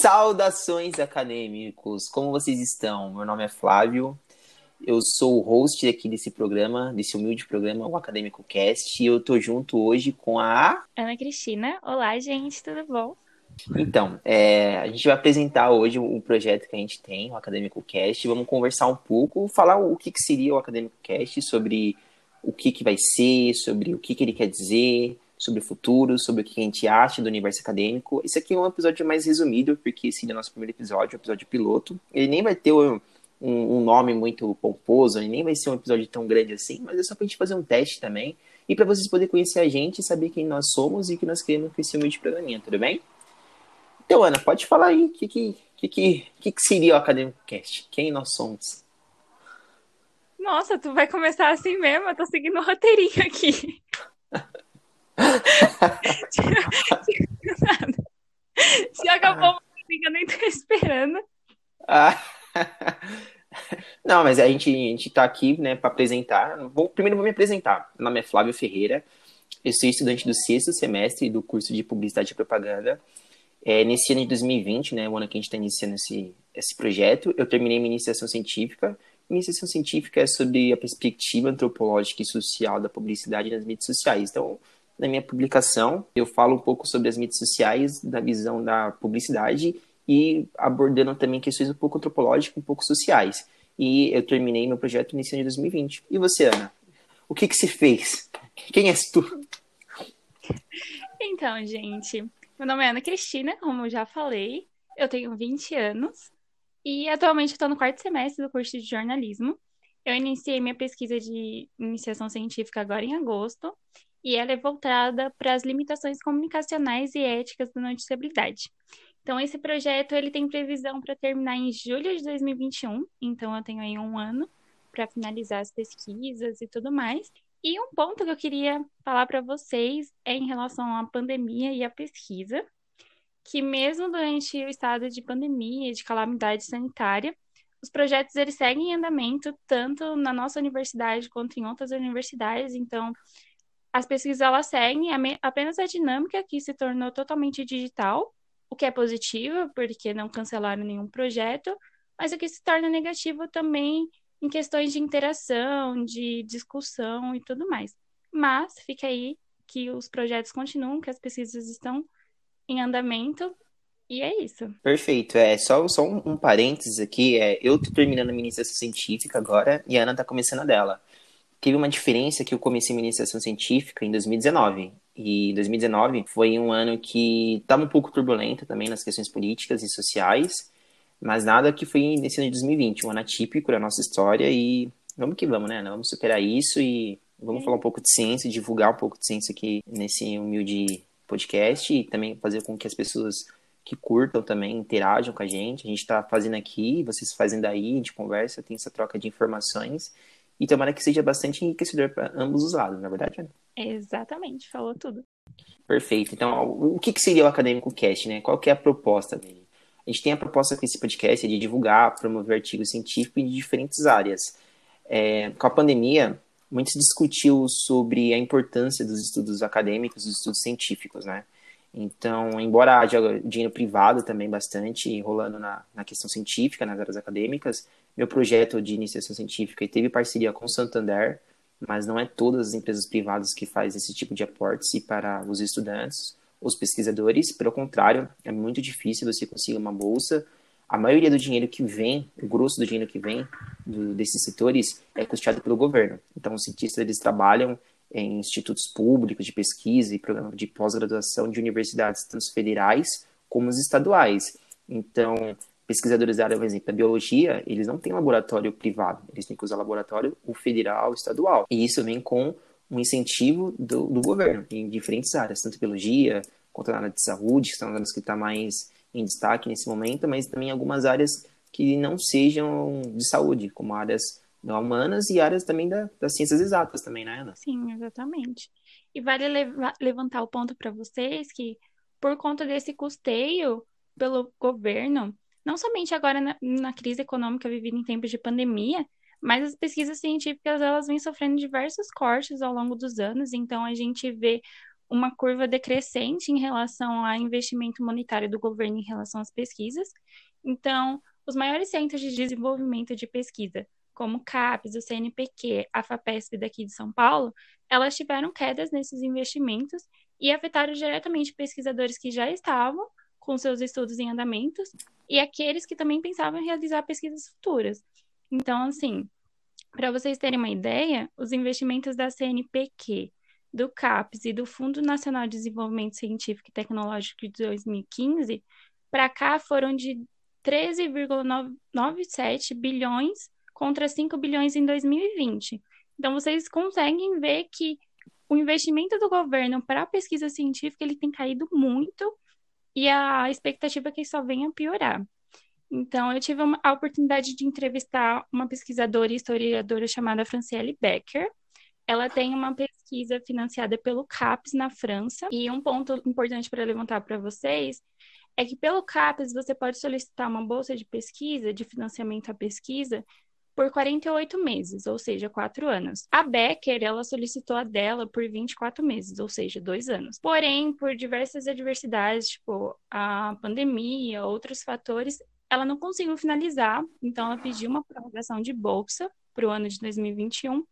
Saudações acadêmicos, como vocês estão? Meu nome é Flávio, eu sou o host aqui desse programa, desse humilde programa, o Acadêmico Cast, e eu tô junto hoje com a Ana Cristina. Olá, gente, tudo bom? Então, é, a gente vai apresentar hoje o projeto que a gente tem, o Acadêmico Cast. Vamos conversar um pouco, falar o que, que seria o Acadêmico Cast, sobre o que, que vai ser, sobre o que, que ele quer dizer, sobre o futuro, sobre o que a gente acha do universo acadêmico. Esse aqui é um episódio mais resumido, porque esse é o nosso primeiro episódio, o episódio piloto. Ele nem vai ter um, um, nome muito pomposo, ele nem vai ser um episódio tão grande assim, mas é só pra gente fazer um teste também. E para vocês poderem conhecer a gente, saber quem nós somos e o que nós queremos com esse humilde programinha, tudo bem? Então, Ana, pode falar aí o que, que, que, que, que seria o Acadêmico Cast? Quem nós somos? Nossa, tu vai começar assim mesmo? Eu tô seguindo o roteirinho aqui. Se acabou a eu nem tô esperando. Ah. Não, mas a gente, a gente tá aqui, né, para apresentar. Vou, primeiro vou me apresentar. Meu nome é Flávio Ferreira. Eu sou estudante do sexto semestre do curso de Publicidade e Propaganda. É, nesse ano de 2020, né, o ano que a gente está iniciando esse, esse projeto, eu terminei minha iniciação científica. Iniciação científica é sobre a perspectiva antropológica e social da publicidade nas mídias sociais. Então, na minha publicação, eu falo um pouco sobre as mídias sociais, da visão da publicidade e abordando também questões um pouco antropológicas, um pouco sociais. E eu terminei meu projeto nesse ano de 2020. E você, Ana? O que que se fez? Quem és tu? Então, gente, meu nome é Ana Cristina, como já falei. Eu tenho 20 anos e atualmente estou no quarto semestre do curso de jornalismo. Eu iniciei minha pesquisa de iniciação científica agora em agosto e ela é voltada para as limitações comunicacionais e éticas da noticiabilidade. Então, esse projeto ele tem previsão para terminar em julho de 2021, então eu tenho aí um ano para finalizar as pesquisas e tudo mais. E um ponto que eu queria falar para vocês é em relação à pandemia e à pesquisa, que mesmo durante o estado de pandemia e de calamidade sanitária, os projetos eles seguem em andamento tanto na nossa universidade quanto em outras universidades, então as pesquisas elas seguem apenas a dinâmica que se tornou totalmente digital o que é positivo, porque não cancelaram nenhum projeto, mas o que se torna negativo também em questões de interação, de discussão e tudo mais. Mas fica aí que os projetos continuam, que as pesquisas estão em andamento e é isso. Perfeito. É só, só um, um parênteses aqui. É, eu tô terminando a minha iniciação científica agora e a Ana tá começando a dela. Teve uma diferença que eu comecei minha iniciação científica em 2019. E 2019 foi um ano que estava um pouco turbulento também nas questões políticas e sociais, mas nada que foi nesse ano de 2020, um ano atípico da nossa história e vamos que vamos, né? Vamos superar isso e vamos falar um pouco de ciência, divulgar um pouco de ciência aqui nesse humilde podcast e também fazer com que as pessoas que curtam também interajam com a gente. A gente está fazendo aqui, vocês fazem daí, a gente conversa, tem essa troca de informações e tomara que seja bastante enriquecedor para ambos os lados, na é verdade, Ana? Exatamente, falou tudo. Perfeito. Então, o que, seria o Acadêmico Cast, né? Qual que é a proposta dele? A gente tem a proposta com esse podcast de divulgar, promover artigos científicos em diferentes áreas. É, com a pandemia, muito se discutiu sobre a importância dos estudos acadêmicos, dos estudos científicos, né? Então, embora haja dinheiro privado também bastante rolando na, na questão científica, nas áreas acadêmicas, meu projeto de iniciação científica teve parceria com o Santander, mas não é todas as empresas privadas que fazem esse tipo de aporte para os estudantes, os pesquisadores. Pelo contrário, é muito difícil você conseguir uma bolsa. A maioria do dinheiro que vem, o grosso do dinheiro que vem do, desses setores é custeado pelo governo. Então, os cientistas eles trabalham em institutos públicos de pesquisa e programas de pós-graduação de universidades, tanto federais como os estaduais. Então, pesquisadores da área, por exemplo, da biologia, eles não têm laboratório privado, eles têm que usar laboratório o federal, o estadual. E isso vem com um incentivo do, do governo em diferentes áreas, tanto biologia, quanto na área de saúde, que são as áreas que estão tá mais em destaque nesse momento, mas também algumas áreas que não sejam de saúde, como áreas humanas e áreas também da, das ciências exatas também, né, Ana? Sim, exatamente. E vale levantar o ponto para vocês que, por conta desse custeio pelo governo, não somente agora na, na crise econômica vivida em tempos de pandemia, mas as pesquisas científicas elas vêm sofrendo diversos cortes ao longo dos anos, então a gente vê uma curva decrescente em relação ao investimento monetário do governo em relação às pesquisas. Então, os maiores centros de desenvolvimento de pesquisa, como o CAPES, o CNPq, a FAPESP daqui de São Paulo, elas tiveram quedas nesses investimentos e afetaram diretamente pesquisadores que já estavam com seus estudos em andamentos e aqueles que também pensavam em realizar pesquisas futuras. Então, assim, para vocês terem uma ideia, os investimentos da CNPq, do CAPES e do Fundo Nacional de Desenvolvimento Científico e Tecnológico de 2015 para cá foram de 13,97 bilhões contra 5 bilhões em 2020. Então vocês conseguem ver que o investimento do governo para a pesquisa científica ele tem caído muito e a expectativa é que só venha piorar. Então, eu tive a oportunidade de entrevistar uma pesquisadora e historiadora chamada Franciele Becker. Ela tem uma pesquisa financiada pelo CAPES na França. E um ponto importante para levantar para vocês é que pelo CAPES você pode solicitar uma bolsa de pesquisa, de financiamento à pesquisa, por 48 meses, ou seja, 4 anos. A Becker, ela solicitou a dela por 24 meses, ou seja, 2 anos. Porém, por diversas adversidades, tipo a pandemia, outros fatores, ela não conseguiu finalizar, então ela pediu uma prorrogação de bolsa para o ano de 2021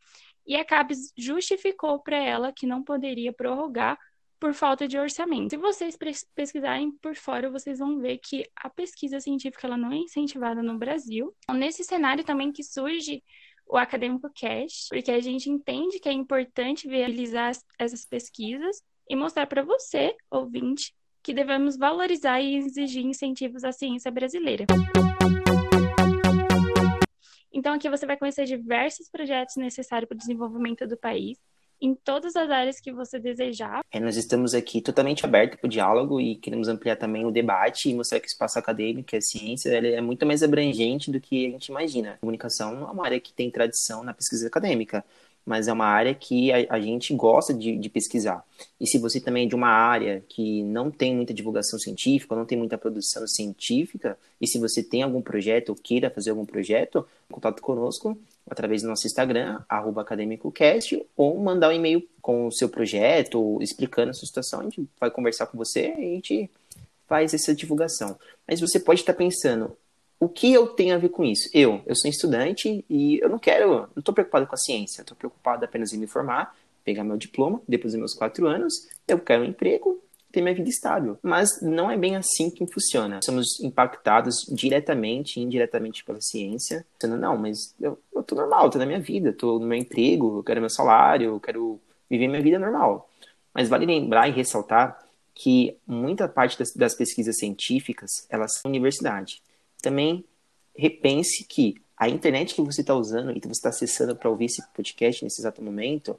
e a CAPES justificou para ela que não poderia prorrogar por falta de orçamento. Se vocês pesquisarem por fora, vocês vão ver que a pesquisa científica ela não é incentivada no Brasil. Então, nesse cenário também que surge o Acadêmico Cash, porque a gente entende que é importante viabilizar essas pesquisas e mostrar para você, ouvinte, que devemos valorizar e exigir incentivos à ciência brasileira. Então, aqui você vai conhecer diversos projetos necessários para o desenvolvimento do país, em todas as áreas que você desejar. É, nós estamos aqui totalmente abertos para o diálogo e queremos ampliar também o debate e mostrar que o espaço acadêmico e a ciência é muito mais abrangente do que a gente imagina. A comunicação é uma área que tem tradição na pesquisa acadêmica, mas é uma área que a, a gente gosta de, de, pesquisar. E se você também é de uma área que não tem muita divulgação científica, não tem muita produção científica, e se você tem algum projeto ou queira fazer algum projeto, contato conosco através do nosso Instagram, academicocast, ou mandar um e-mail com o seu projeto, explicando a sua situação, a gente vai conversar com você e a gente faz essa divulgação. Mas você pode estar pensando, o que eu tenho a ver com isso? Eu, eu sou estudante e eu não quero, não estou preocupado com a ciência, estou preocupado apenas em me formar, pegar meu diploma, depois dos meus quatro anos, eu quero um emprego, ter minha vida estável. Mas não é bem assim que funciona. Somos impactados diretamente e indiretamente pela ciência. Dizendo, não, mas eu tô normal, tô na minha vida, tô no meu emprego, eu quero meu salário, eu quero viver minha vida normal. Mas vale lembrar e ressaltar que muita parte das, das pesquisas científicas, elas são universidade também repense que a internet que você está usando e que você está acessando para ouvir esse podcast nesse exato momento,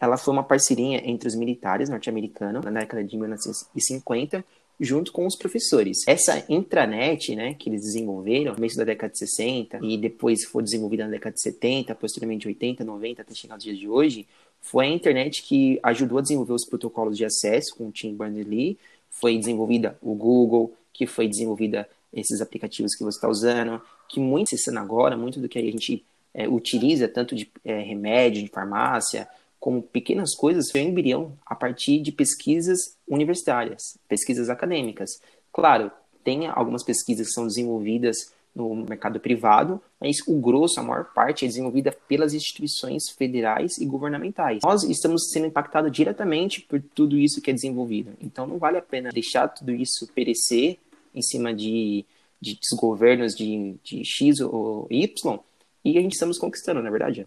ela foi uma parceria entre os militares norte-americanos na década de 1950 junto com os professores. Essa intranet, né, que eles desenvolveram no começo da década de 60 e depois foi desenvolvida na década de 70, posteriormente 80, 90 até chegar aos dias de hoje, foi a internet que ajudou a desenvolver os protocolos de acesso com o Tim Berners-Lee, foi desenvolvida o Google, que foi desenvolvida esses aplicativos que você está usando, que muito sendo agora, muito do que a gente é, utiliza, tanto de é, remédio, de farmácia, como pequenas coisas, um embrião a partir de pesquisas universitárias, pesquisas acadêmicas. Claro, tem algumas pesquisas que são desenvolvidas no mercado privado, mas o grosso, a maior parte, é desenvolvida pelas instituições federais e governamentais. Nós estamos sendo impactados diretamente por tudo isso que é desenvolvido. Então, não vale a pena deixar tudo isso perecer em cima de, de desgovernos de, de X ou Y, e a gente estamos conquistando, na é verdade.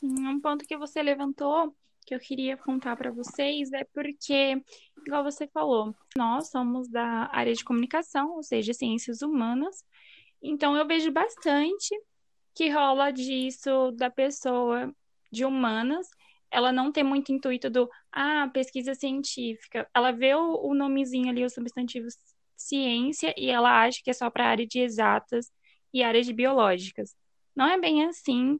Sim, um ponto que você levantou que eu queria contar para vocês é porque, igual você falou, nós somos da área de comunicação, ou seja, ciências humanas, então eu vejo bastante que rola disso da pessoa de humanas, ela não tem muito intuito do, ah, pesquisa científica. Ela vê o, o nomezinho ali, o substantivo ciência e ela acha que é só para a área de exatas e área de biológicas. Não é bem assim.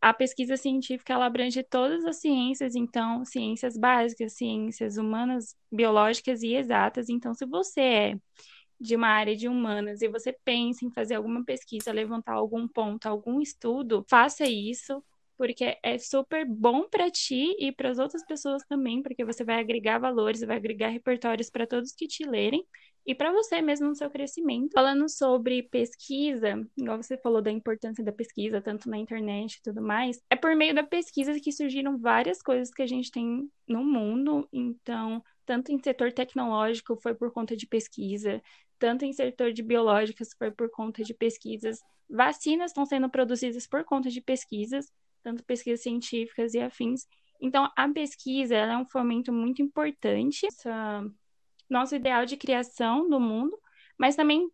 A pesquisa científica ela abrange todas as ciências, então ciências básicas, ciências humanas, biológicas e exatas. Então, se você é de uma área de humanas e você pensa em fazer alguma pesquisa, levantar algum ponto, algum estudo, faça isso, porque é super bom para ti e para as outras pessoas também, porque você vai agregar valores, vai agregar repertórios para todos que te lerem e para você mesmo no seu crescimento. Falando sobre pesquisa, igual você falou da importância da pesquisa, tanto na internet e tudo mais, é por meio da pesquisa que surgiram várias coisas que a gente tem no mundo. Então, tanto em setor tecnológico foi por conta de pesquisa, tanto em setor de biológicas foi por conta de pesquisas. Vacinas estão sendo produzidas por conta de pesquisas, tanto pesquisas científicas e afins. Então, a pesquisa é um fomento muito importante. Essa nosso ideal de criação do mundo, mas também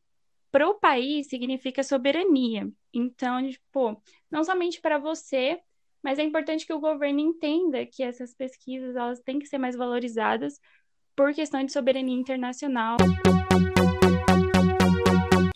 para o país significa soberania. Então, tipo, não somente para você, mas é importante que o governo entenda que essas pesquisas elas têm que ser mais valorizadas por questão de soberania internacional.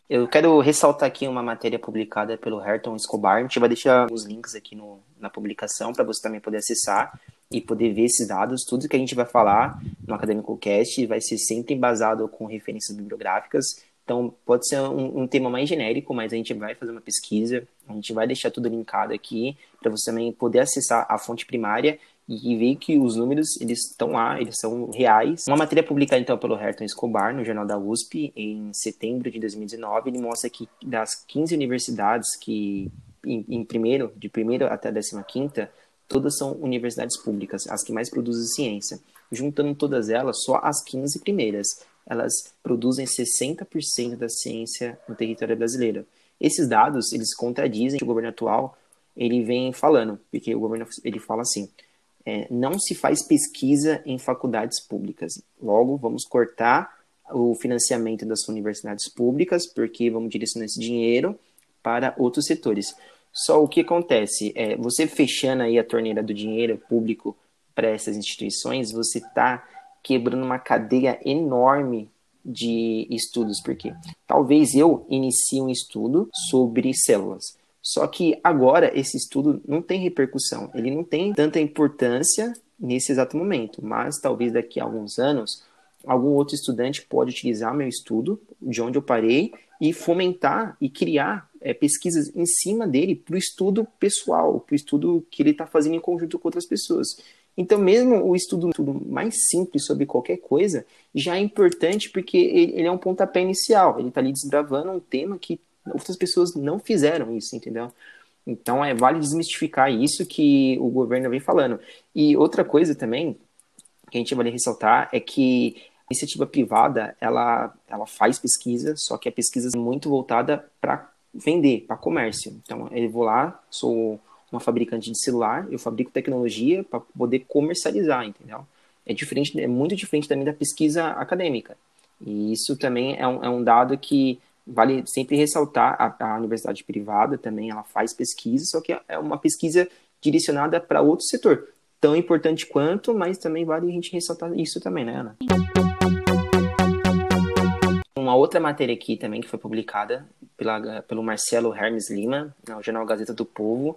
Eu quero ressaltar aqui uma matéria publicada pelo Herton Escobar. A gente vai deixar os links aqui no, na publicação para você também poder acessar e poder ver esses dados. Tudo que a gente vai falar no Acadêmico Cast vai ser sempre embasado com referências bibliográficas. Então, pode ser um, um, tema mais genérico, mas a gente vai fazer uma pesquisa, a gente vai deixar tudo linkado aqui para você também poder acessar a fonte primária e ver que os números eles estão lá, eles são reais. Uma matéria publicada então pelo Herton Escobar no Jornal da USP em setembro de 2019, ele mostra que das 15 universidades que em, em primeiro, de primeiro até a 15 quinta, todas são universidades públicas, as que mais produzem ciência. Juntando todas elas, só as 15 primeiras, elas produzem 60% da ciência no território brasileiro. Esses dados, eles contradizem o que o governo atual ele vem falando, porque o governo ele fala assim: é, não se faz pesquisa em faculdades públicas. Logo, vamos cortar o financiamento das universidades públicas, porque vamos direcionar esse dinheiro para outros setores. Só o que acontece é, você fechando aí a torneira do dinheiro público para essas instituições, você está quebrando uma cadeia enorme de estudos, porque talvez eu inicie um estudo sobre células. Só que agora esse estudo não tem repercussão, ele não tem tanta importância nesse exato momento, mas talvez daqui a alguns anos algum outro estudante pode utilizar meu estudo, de onde eu parei, e fomentar e criar é, pesquisas em cima dele para o estudo pessoal, para o estudo que ele está fazendo em conjunto com outras pessoas. Então, mesmo o estudo, mais simples sobre qualquer coisa já é importante porque ele, ele é um pontapé inicial. Ele está ali desbravando um tema que outras pessoas não fizeram isso, entendeu? Então, é, vale desmistificar isso que o governo vem falando. E outra coisa também que a gente vale ressaltar é que iniciativa privada, ela, ela faz pesquisa, só que a pesquisa é muito voltada para vender, para comércio. Então, eu vou lá, sou uma fabricante de celular, eu fabrico tecnologia para poder comercializar, entendeu? É diferente, é muito diferente também da pesquisa acadêmica. E isso também é um, é um dado que vale sempre ressaltar, a, a, universidade privada também ela faz pesquisa, só que é uma pesquisa direcionada para outro setor, tão importante quanto, mas também vale a gente ressaltar isso também, né, Ana? Uma outra matéria aqui também que foi publicada pela, pelo Marcelo Hermes Lima, no jornal Gazeta do Povo,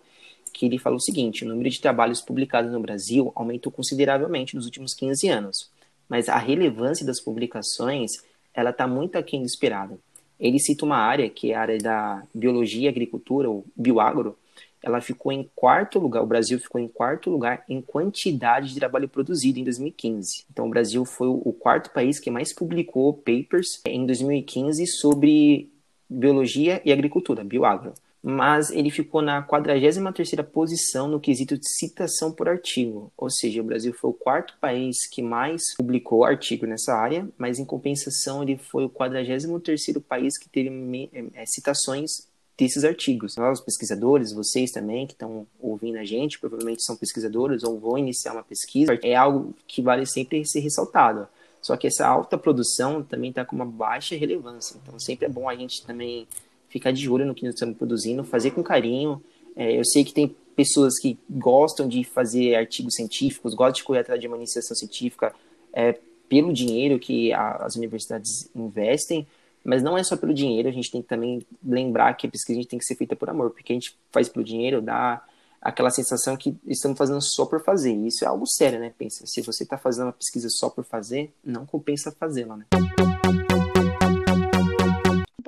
que ele falou o seguinte: o número de trabalhos publicados no Brasil aumentou consideravelmente nos últimos 15 anos, mas a relevância das publicações ela está muito aquém do esperado. Ele cita uma área, que é a área da biologia e agricultura, ou bioagro, ela ficou em quarto lugar, o Brasil ficou em quarto lugar em quantidade de trabalho produzido em 2015. Então, o Brasil foi o quarto país que mais publicou papers em 2015 sobre biologia e agricultura, bioagro mas ele ficou na 43ª posição no quesito de citação por artigo, ou seja, o Brasil foi o quarto país que mais publicou artigo nessa área, mas em compensação ele foi o 43º país que teve é, citações desses artigos. Nós, os pesquisadores, vocês também que estão ouvindo a gente, provavelmente são pesquisadores ou vão iniciar uma pesquisa, é algo que vale sempre ser ressaltado. Só que essa alta produção também está com uma baixa relevância, então sempre é bom a gente também ficar de olho no que nós estamos produzindo, fazer com carinho. É, eu sei que tem pessoas que gostam de fazer artigos científicos, gostam de correr atrás de uma iniciação científica é, pelo dinheiro que a, as universidades investem, mas não é só pelo dinheiro, a gente tem que também lembrar que a pesquisa a tem que ser feita por amor, porque a gente faz pelo dinheiro, dá aquela sensação que estamos fazendo só por fazer. E isso é algo sério, né? Pensa, se você está fazendo uma pesquisa só por fazer, não compensa fazê-la, né?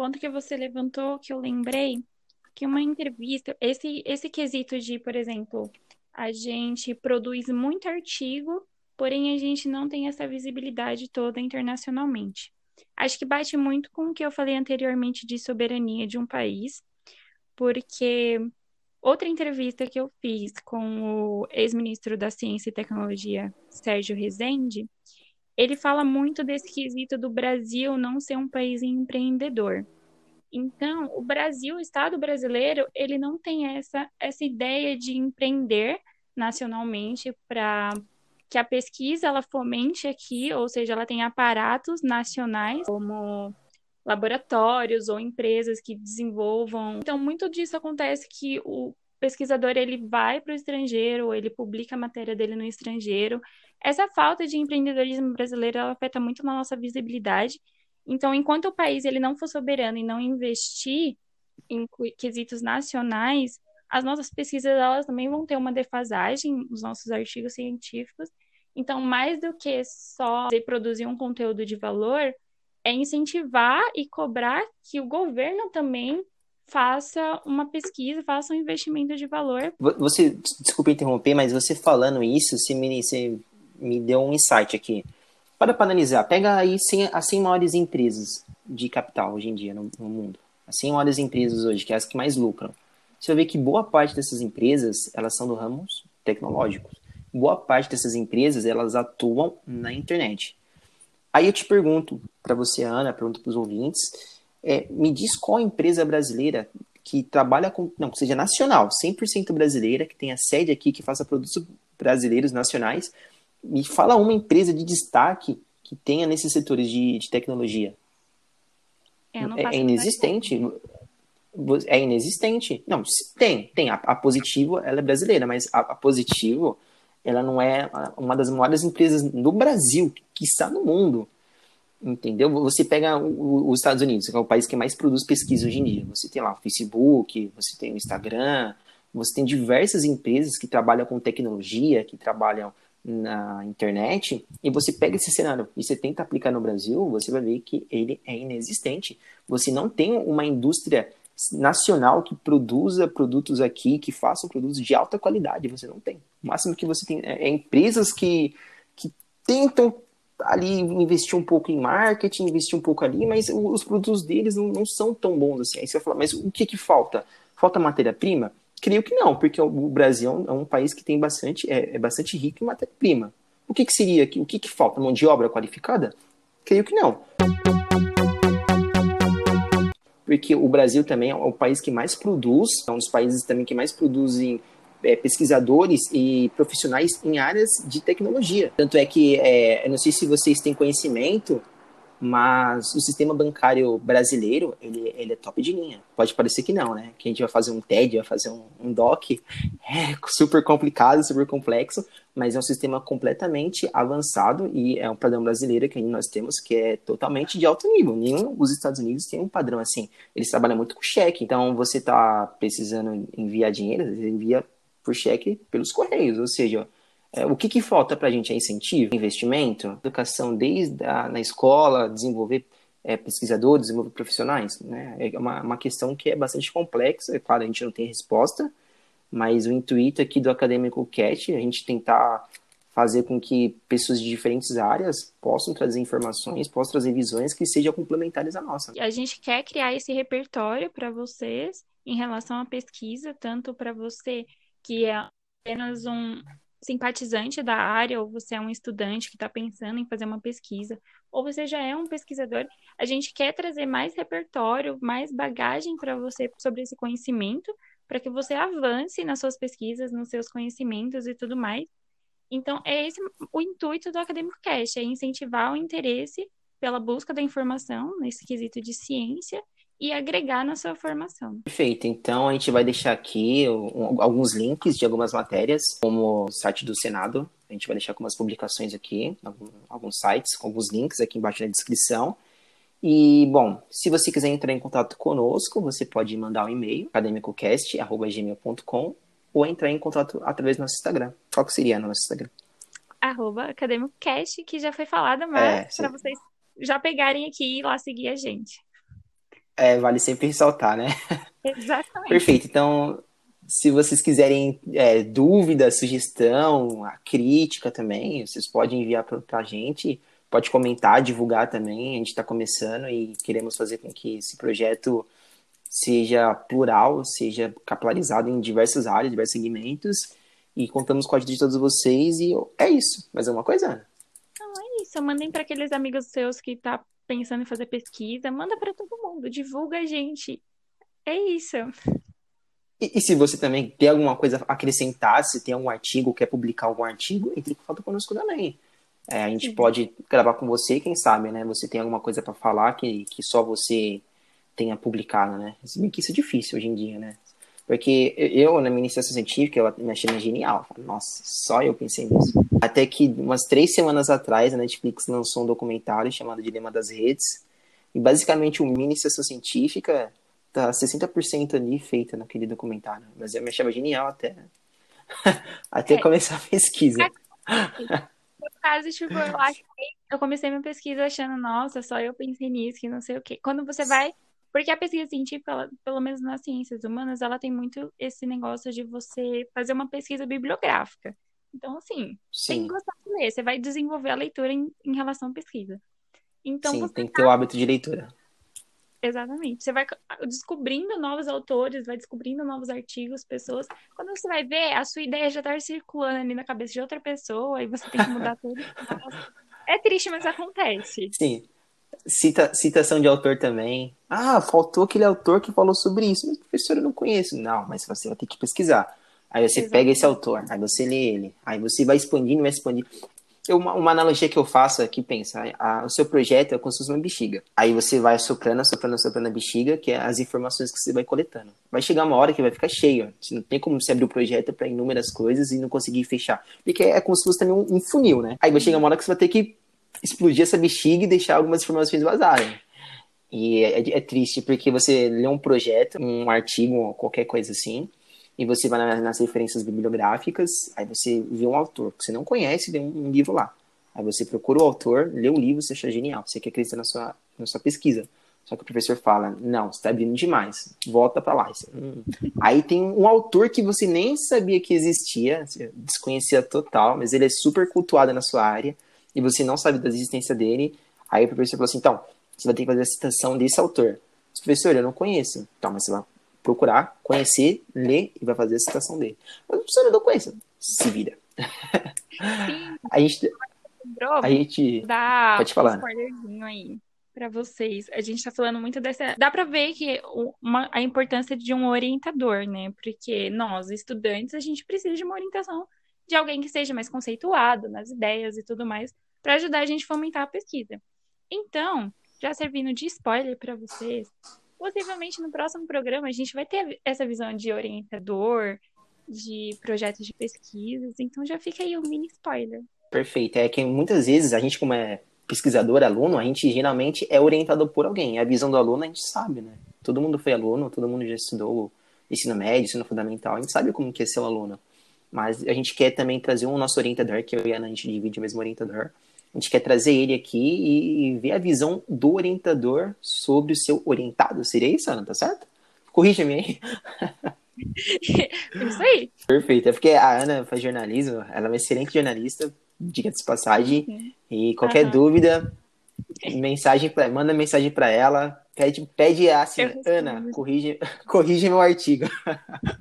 ponto que você levantou, que eu lembrei, que uma entrevista, esse, esse quesito de, por exemplo, a gente produz muito artigo, porém a gente não tem essa visibilidade toda internacionalmente. Acho que bate muito com o que eu falei anteriormente de soberania de um país, porque outra entrevista que eu fiz com o ex-ministro da Ciência e Tecnologia, Sérgio Rezende, ele fala muito desse quesito do Brasil não ser um país empreendedor. Então, o Brasil, o Estado brasileiro, ele não tem essa, essa ideia de empreender nacionalmente para que a pesquisa ela fomente aqui, ou seja, ela tem aparatos nacionais como laboratórios ou empresas que desenvolvam. Então, muito disso acontece que o pesquisador ele vai para o estrangeiro, ele publica a matéria dele no estrangeiro. Essa falta de empreendedorismo brasileiro ela afeta muito na nossa visibilidade. Então, enquanto o país ele não for soberano e não investir em quesitos nacionais, as nossas pesquisas elas também vão ter uma defasagem, os nossos artigos científicos. Então, mais do que só produzir um conteúdo de valor, é incentivar e cobrar que o governo também faça uma pesquisa, faça um investimento de valor. Você, desculpa interromper, mas você falando isso, você me, você me deu um insight aqui. Para analisar, pega aí 100, as 100 maiores empresas de capital hoje em dia no, no mundo. As 100 maiores empresas hoje, que é as que mais lucram. Você vai ver que boa parte dessas empresas, elas são do ramo tecnológico. Boa parte dessas empresas, elas atuam na internet. Aí eu te pergunto, para você, Ana, pergunto para os ouvintes, é, me diz qual empresa brasileira que trabalha com, não, que seja nacional, 100% brasileira, que tenha sede aqui, que faça produtos brasileiros nacionais, me fala uma empresa de destaque que tenha nesses setores de, de tecnologia. É, é inexistente. É inexistente. Não, tem, tem. A, a Positivo, ela é brasileira, mas a, a, Positivo, ela não é uma das maiores empresas no Brasil, que está no mundo. Entendeu? Você pega os Estados Unidos, que é o país que mais produz pesquisa hoje em dia. Você tem lá o Facebook, você tem o Instagram, você tem diversas empresas que trabalham com tecnologia, que trabalham na internet, e você pega esse cenário e você tenta aplicar no Brasil, você vai ver que ele é inexistente. Você não tem uma indústria nacional que produza produtos aqui, que façam produtos de alta qualidade, você não tem. O máximo que você tem é, é empresas que, que tentam ali investir um pouco em marketing, investir um pouco ali, mas os produtos deles não, não são tão bons assim. Aí você vai falar, mas o que que falta? Falta matéria-prima? Creio que não, porque o Brasil é um país que tem bastante, é, é bastante rico em matéria-prima. O que, que seria? O que, que falta? Mão de obra qualificada? Creio que não. Porque o Brasil também é o país que mais produz, é um dos países também que mais produzem é, pesquisadores e profissionais em áreas de tecnologia. Tanto é que, é, eu não sei se vocês têm conhecimento, mas o sistema bancário brasileiro, ele, ele é top de linha. Pode parecer que não, né? Que a gente vai fazer um TED, vai fazer um, um DOC, é super complicado, super complexo, mas é um sistema completamente avançado e é um padrão brasileiro que nós temos que é totalmente de alto nível. Nenhum dos Estados Unidos tem um padrão assim. Eles trabalham muito com cheque, então você está precisando enviar dinheiro, envia por cheque pelos correios, ou seja, é, o que, que falta para a gente é incentivo, investimento, educação desde a na escola, desenvolver é, pesquisadores, desenvolver profissionais. Né? É uma, uma questão que é bastante complexa, é claro, a gente não tem resposta, mas o intuito aqui do Acadêmico Cat é a gente tentar fazer com que pessoas de diferentes áreas possam trazer informações, possam trazer visões que sejam complementares à nossa. A gente quer criar esse repertório para vocês em relação à pesquisa, tanto para você que é apenas um, simpatizante da área, ou você é um estudante que está pensando em fazer uma pesquisa, ou você já é um pesquisador, a gente quer trazer mais repertório, mais bagagem para você sobre esse conhecimento, para que você avance nas suas pesquisas, nos seus conhecimentos e tudo mais. Então, é esse o intuito do Acadêmico Cast, é incentivar o interesse pela busca da informação nesse quesito de ciência e agregar na sua formação. Perfeito. Então a gente vai deixar aqui alguns links de algumas matérias, como o site do Senado. A gente vai deixar algumas publicações aqui, alguns sites, com alguns links aqui embaixo na descrição. E, bom, se você quiser entrar em contato conosco, você pode mandar um e-mail, academicocast.gmail.com ou entrar em contato através do nosso Instagram. Qual que seria no nosso Instagram? Arroba academicocast, que já foi falada, mas é, para vocês já pegarem aqui e lá seguir a gente. É, vale sempre ressaltar, né? Exatamente. Perfeito. Então, se vocês quiserem é, dúvida, sugestão, a crítica também, vocês podem enviar para a gente, pode comentar, divulgar também. A gente está começando e queremos fazer com que esse projeto seja plural, seja capilarizado em diversas áreas, diversos segmentos. E contamos com a ajuda de todos vocês. E é isso. Mais alguma coisa? Não, é isso. Mandem para aqueles amigos seus que tá pensando em fazer pesquisa. Manda para todo mundo. Divulga a gente. É isso. E, e, se você também tem alguma coisa a acrescentar, se tem algum artigo, quer publicar algum artigo, entre em contato conosco também. É, a gente Sim. pode gravar com você, quem sabe, né? Você tem alguma coisa para falar que, que só você tenha publicado, né? Se bem que isso é difícil hoje em dia, né? Porque eu, na minha iniciação científica, eu me achei genial. Nossa, só eu pensei nisso. Até que umas três semanas atrás, a Netflix lançou um documentário chamado Dilema das Redes. E basicamente, o minha iniciação científica tá 60% ali feita naquele documentário. Mas eu me achava genial até, até é. começar a pesquisa. No caso, tipo, eu que eu comecei minha pesquisa achando, nossa, só eu pensei nisso, que não sei o quê. Quando você vai. Porque a pesquisa científica, ela, pelo menos nas ciências humanas, ela tem muito esse negócio de você fazer uma pesquisa bibliográfica. Então, assim, Sim. tem que gostar de ler. Você vai desenvolver a leitura em, em relação à pesquisa. Então, Sim, tem que ter o hábito de leitura. Exatamente. Você vai descobrindo novos autores, vai descobrindo novos artigos, pessoas. Quando você vai ver, a sua ideia já está circulando ali na cabeça de outra pessoa e você tem que mudar tudo. é triste, mas acontece. Sim. Cita, citação de autor também. Ah, faltou aquele autor que falou sobre isso. Mas, professor, eu não conheço. Não, mas você vai ter que pesquisar. Aí você Exatamente. pega esse autor, aí você lê ele, aí você vai expandindo, vai expandindo. Uma, uma, analogia que eu faço aqui, pensa, a, o seu projeto é como se fosse uma bexiga. Aí você vai soprando, soprando, soprando a bexiga, que é as informações que você vai coletando. Vai chegar uma hora que vai ficar cheio. Você não tem como você abrir o projeto para inúmeras coisas e não conseguir fechar. Porque é como se fosse também um, um funil, né? Aí vai chegar uma hora que você vai ter que explodir essa bexiga e deixar algumas informações vazarem. E é, é, é triste, porque você lê um projeto, um artigo, qualquer coisa assim, e você vai nas referências bibliográficas, aí você vê um autor que você não conhece, vê um, livro lá. Aí você procura o autor, lê o livro, você acha genial, você quer acreditar na sua, na sua pesquisa. Só que o professor fala, não, você está abrindo demais, volta para lá. Hum. Aí tem um autor que você nem sabia que existia, desconhecia total, mas ele é super cultuado na sua área, e você não sabe da existência dele. Aí o professor falou assim, então, você vai ter que fazer a citação desse autor. Professor, eu não conheço. Então, mas você vai procurar, conhecer, ler e vai fazer a citação dele. Mas o professor não conhece, se vira. Sim. a gente. A gente. Dá pode falar. um spoilerzinho aí para vocês. A gente tá falando muito dessa. Dá para ver que uma, a importância de um orientador, né? Porque nós, estudantes, a gente precisa de uma orientação de alguém que seja mais conceituado nas ideias e tudo mais, para ajudar a gente a fomentar a pesquisa. Então, já servindo de spoiler para vocês, possivelmente no próximo programa a gente vai ter essa visão de orientador, de projetos de pesquisas, então já fica aí um mini spoiler. Perfeito. É que muitas vezes a gente, como é pesquisador, aluno, a gente geralmente é orientado por alguém. A visão do aluno a gente sabe, né? Todo mundo foi aluno, todo mundo já estudou ensino médio, ensino fundamental, a gente sabe como que é ser um aluno. Mas a gente quer também trazer um nosso orientador, que eu e a Ana, a gente divide o mesmo orientador, a gente quer trazer ele aqui e ver a visão do orientador sobre o seu orientado. Seria isso, Ana? Tá certo? Corrija-me aí. isso aí. Perfeito. É porque a Ana faz jornalismo, ela é uma excelente jornalista, diga de passagem. Uhum. E qualquer uhum. dúvida, mensagem pra, manda mensagem para ela. Pede, pede assim, Ana, corrige, corrige meu artigo.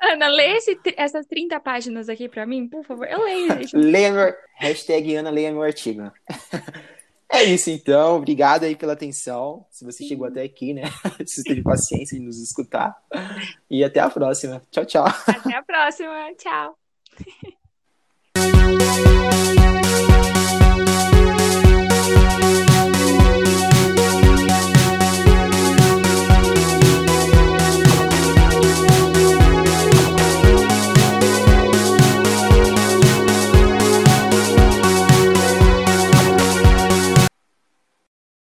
Ana, lê esse, essas 30 páginas aqui para mim, por favor. Eu leio, gente. Leia meu, hashtag Ana, leia meu artigo. É isso, então. Obrigado aí pela atenção. Se você chegou até aqui, né? Se teve paciência de nos escutar. E até a próxima. Tchau, tchau. Até a próxima. Tchau.